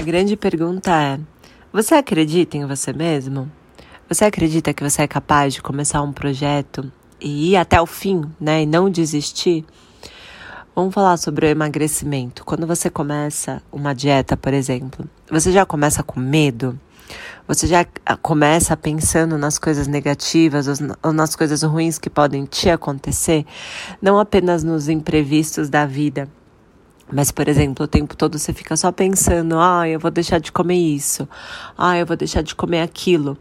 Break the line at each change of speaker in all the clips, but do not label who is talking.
A grande pergunta é: você acredita em você mesmo? Você acredita que você é capaz de começar um projeto e ir até o fim, né, e não desistir? Vamos falar sobre o emagrecimento. Quando você começa uma dieta, por exemplo, você já começa com medo? Você já começa pensando nas coisas negativas ou nas coisas ruins que podem te acontecer, não apenas nos imprevistos da vida, mas, por exemplo, o tempo todo você fica só pensando: ah, eu vou deixar de comer isso, ah, eu vou deixar de comer aquilo,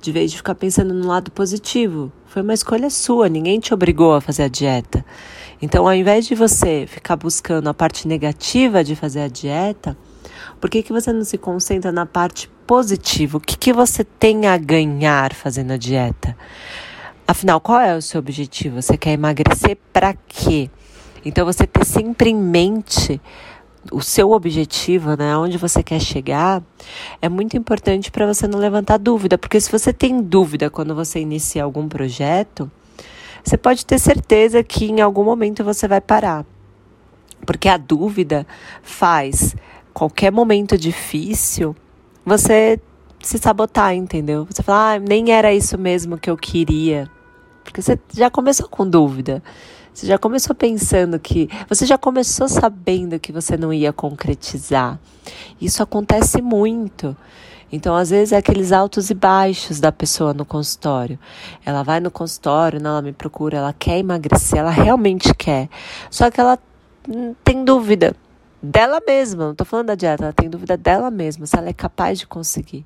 de vez de ficar pensando no lado positivo. Foi uma escolha sua, ninguém te obrigou a fazer a dieta. Então, ao invés de você ficar buscando a parte negativa de fazer a dieta, por que, que você não se concentra na parte positiva? O que, que você tem a ganhar fazendo a dieta? Afinal, qual é o seu objetivo? Você quer emagrecer para quê? Então, você ter sempre em mente o seu objetivo, né, onde você quer chegar, é muito importante para você não levantar dúvida, porque se você tem dúvida quando você inicia algum projeto, você pode ter certeza que em algum momento você vai parar. Porque a dúvida faz qualquer momento difícil você se sabotar, entendeu? Você fala, ah, nem era isso mesmo que eu queria. Porque você já começou com dúvida. Você já começou pensando que. Você já começou sabendo que você não ia concretizar. Isso acontece muito. Então, às vezes, é aqueles altos e baixos da pessoa no consultório. Ela vai no consultório, ela me procura, ela quer emagrecer, ela realmente quer. Só que ela tem dúvida dela mesma. Não estou falando da dieta, ela tem dúvida dela mesma, se ela é capaz de conseguir.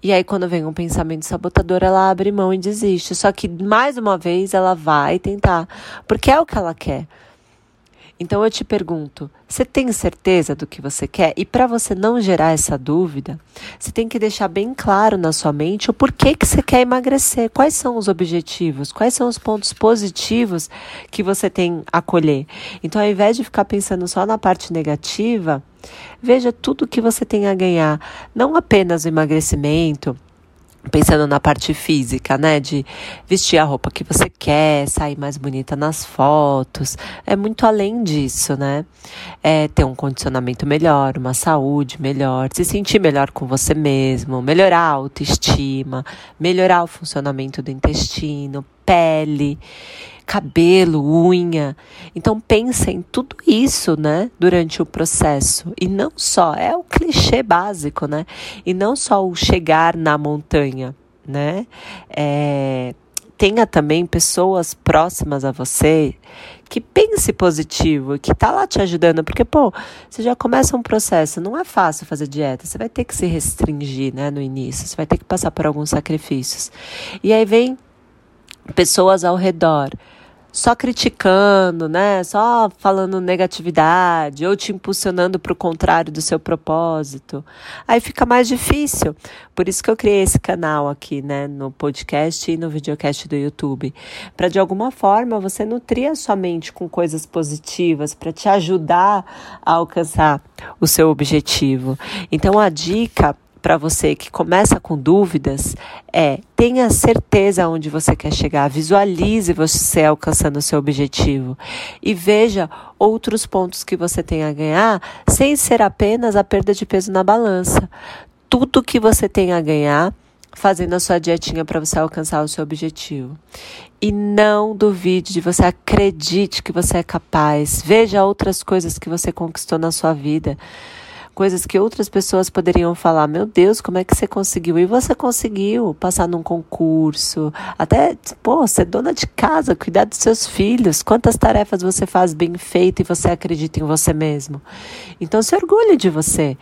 E aí, quando vem um pensamento sabotador, ela abre mão e desiste. Só que, mais uma vez, ela vai tentar, porque é o que ela quer. Então eu te pergunto: você tem certeza do que você quer? E para você não gerar essa dúvida, você tem que deixar bem claro na sua mente o porquê que você quer emagrecer, quais são os objetivos, quais são os pontos positivos que você tem a colher. Então, ao invés de ficar pensando só na parte negativa, veja tudo que você tem a ganhar, não apenas o emagrecimento pensando na parte física, né? De vestir a roupa que você quer, sair mais bonita nas fotos. É muito além disso, né? É ter um condicionamento melhor, uma saúde melhor, se sentir melhor com você mesmo, melhorar a autoestima, melhorar o funcionamento do intestino, pele cabelo, unha. Então pensa em tudo isso, né, durante o processo. E não só, é o clichê básico, né? E não só o chegar na montanha, né? É, tenha também pessoas próximas a você que pense positivo, que tá lá te ajudando, porque pô, você já começa um processo, não é fácil fazer dieta, você vai ter que se restringir, né, no início, você vai ter que passar por alguns sacrifícios. E aí vem pessoas ao redor só criticando, né? Só falando negatividade ou te impulsionando para o contrário do seu propósito. Aí fica mais difícil. Por isso que eu criei esse canal aqui, né, no podcast e no videocast do YouTube, para de alguma forma você nutrir a sua mente com coisas positivas para te ajudar a alcançar o seu objetivo. Então a dica para você que começa com dúvidas é tenha certeza onde você quer chegar, visualize você alcançando o seu objetivo e veja outros pontos que você tem a ganhar sem ser apenas a perda de peso na balança. Tudo que você tem a ganhar fazendo a sua dietinha para você alcançar o seu objetivo. E não duvide de você, acredite que você é capaz. Veja outras coisas que você conquistou na sua vida coisas que outras pessoas poderiam falar: Meu Deus, como é que você conseguiu? E você conseguiu passar num concurso, até, pô, ser dona de casa, cuidar dos seus filhos. Quantas tarefas você faz bem feito e você acredita em você mesmo? Então, se orgulhe de você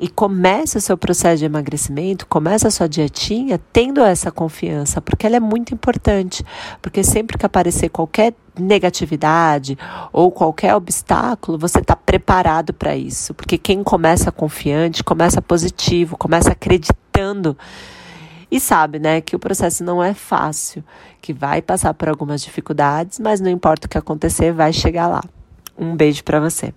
e comece o seu processo de emagrecimento, comece a sua dietinha tendo essa confiança, porque ela é muito importante. Porque sempre que aparecer qualquer negatividade ou qualquer obstáculo, você está preparado para isso. Porque quem começa confiante, começa positivo, começa acreditando. E sabe, né, que o processo não é fácil, que vai passar por algumas dificuldades, mas não importa o que acontecer, vai chegar lá. Um beijo para você.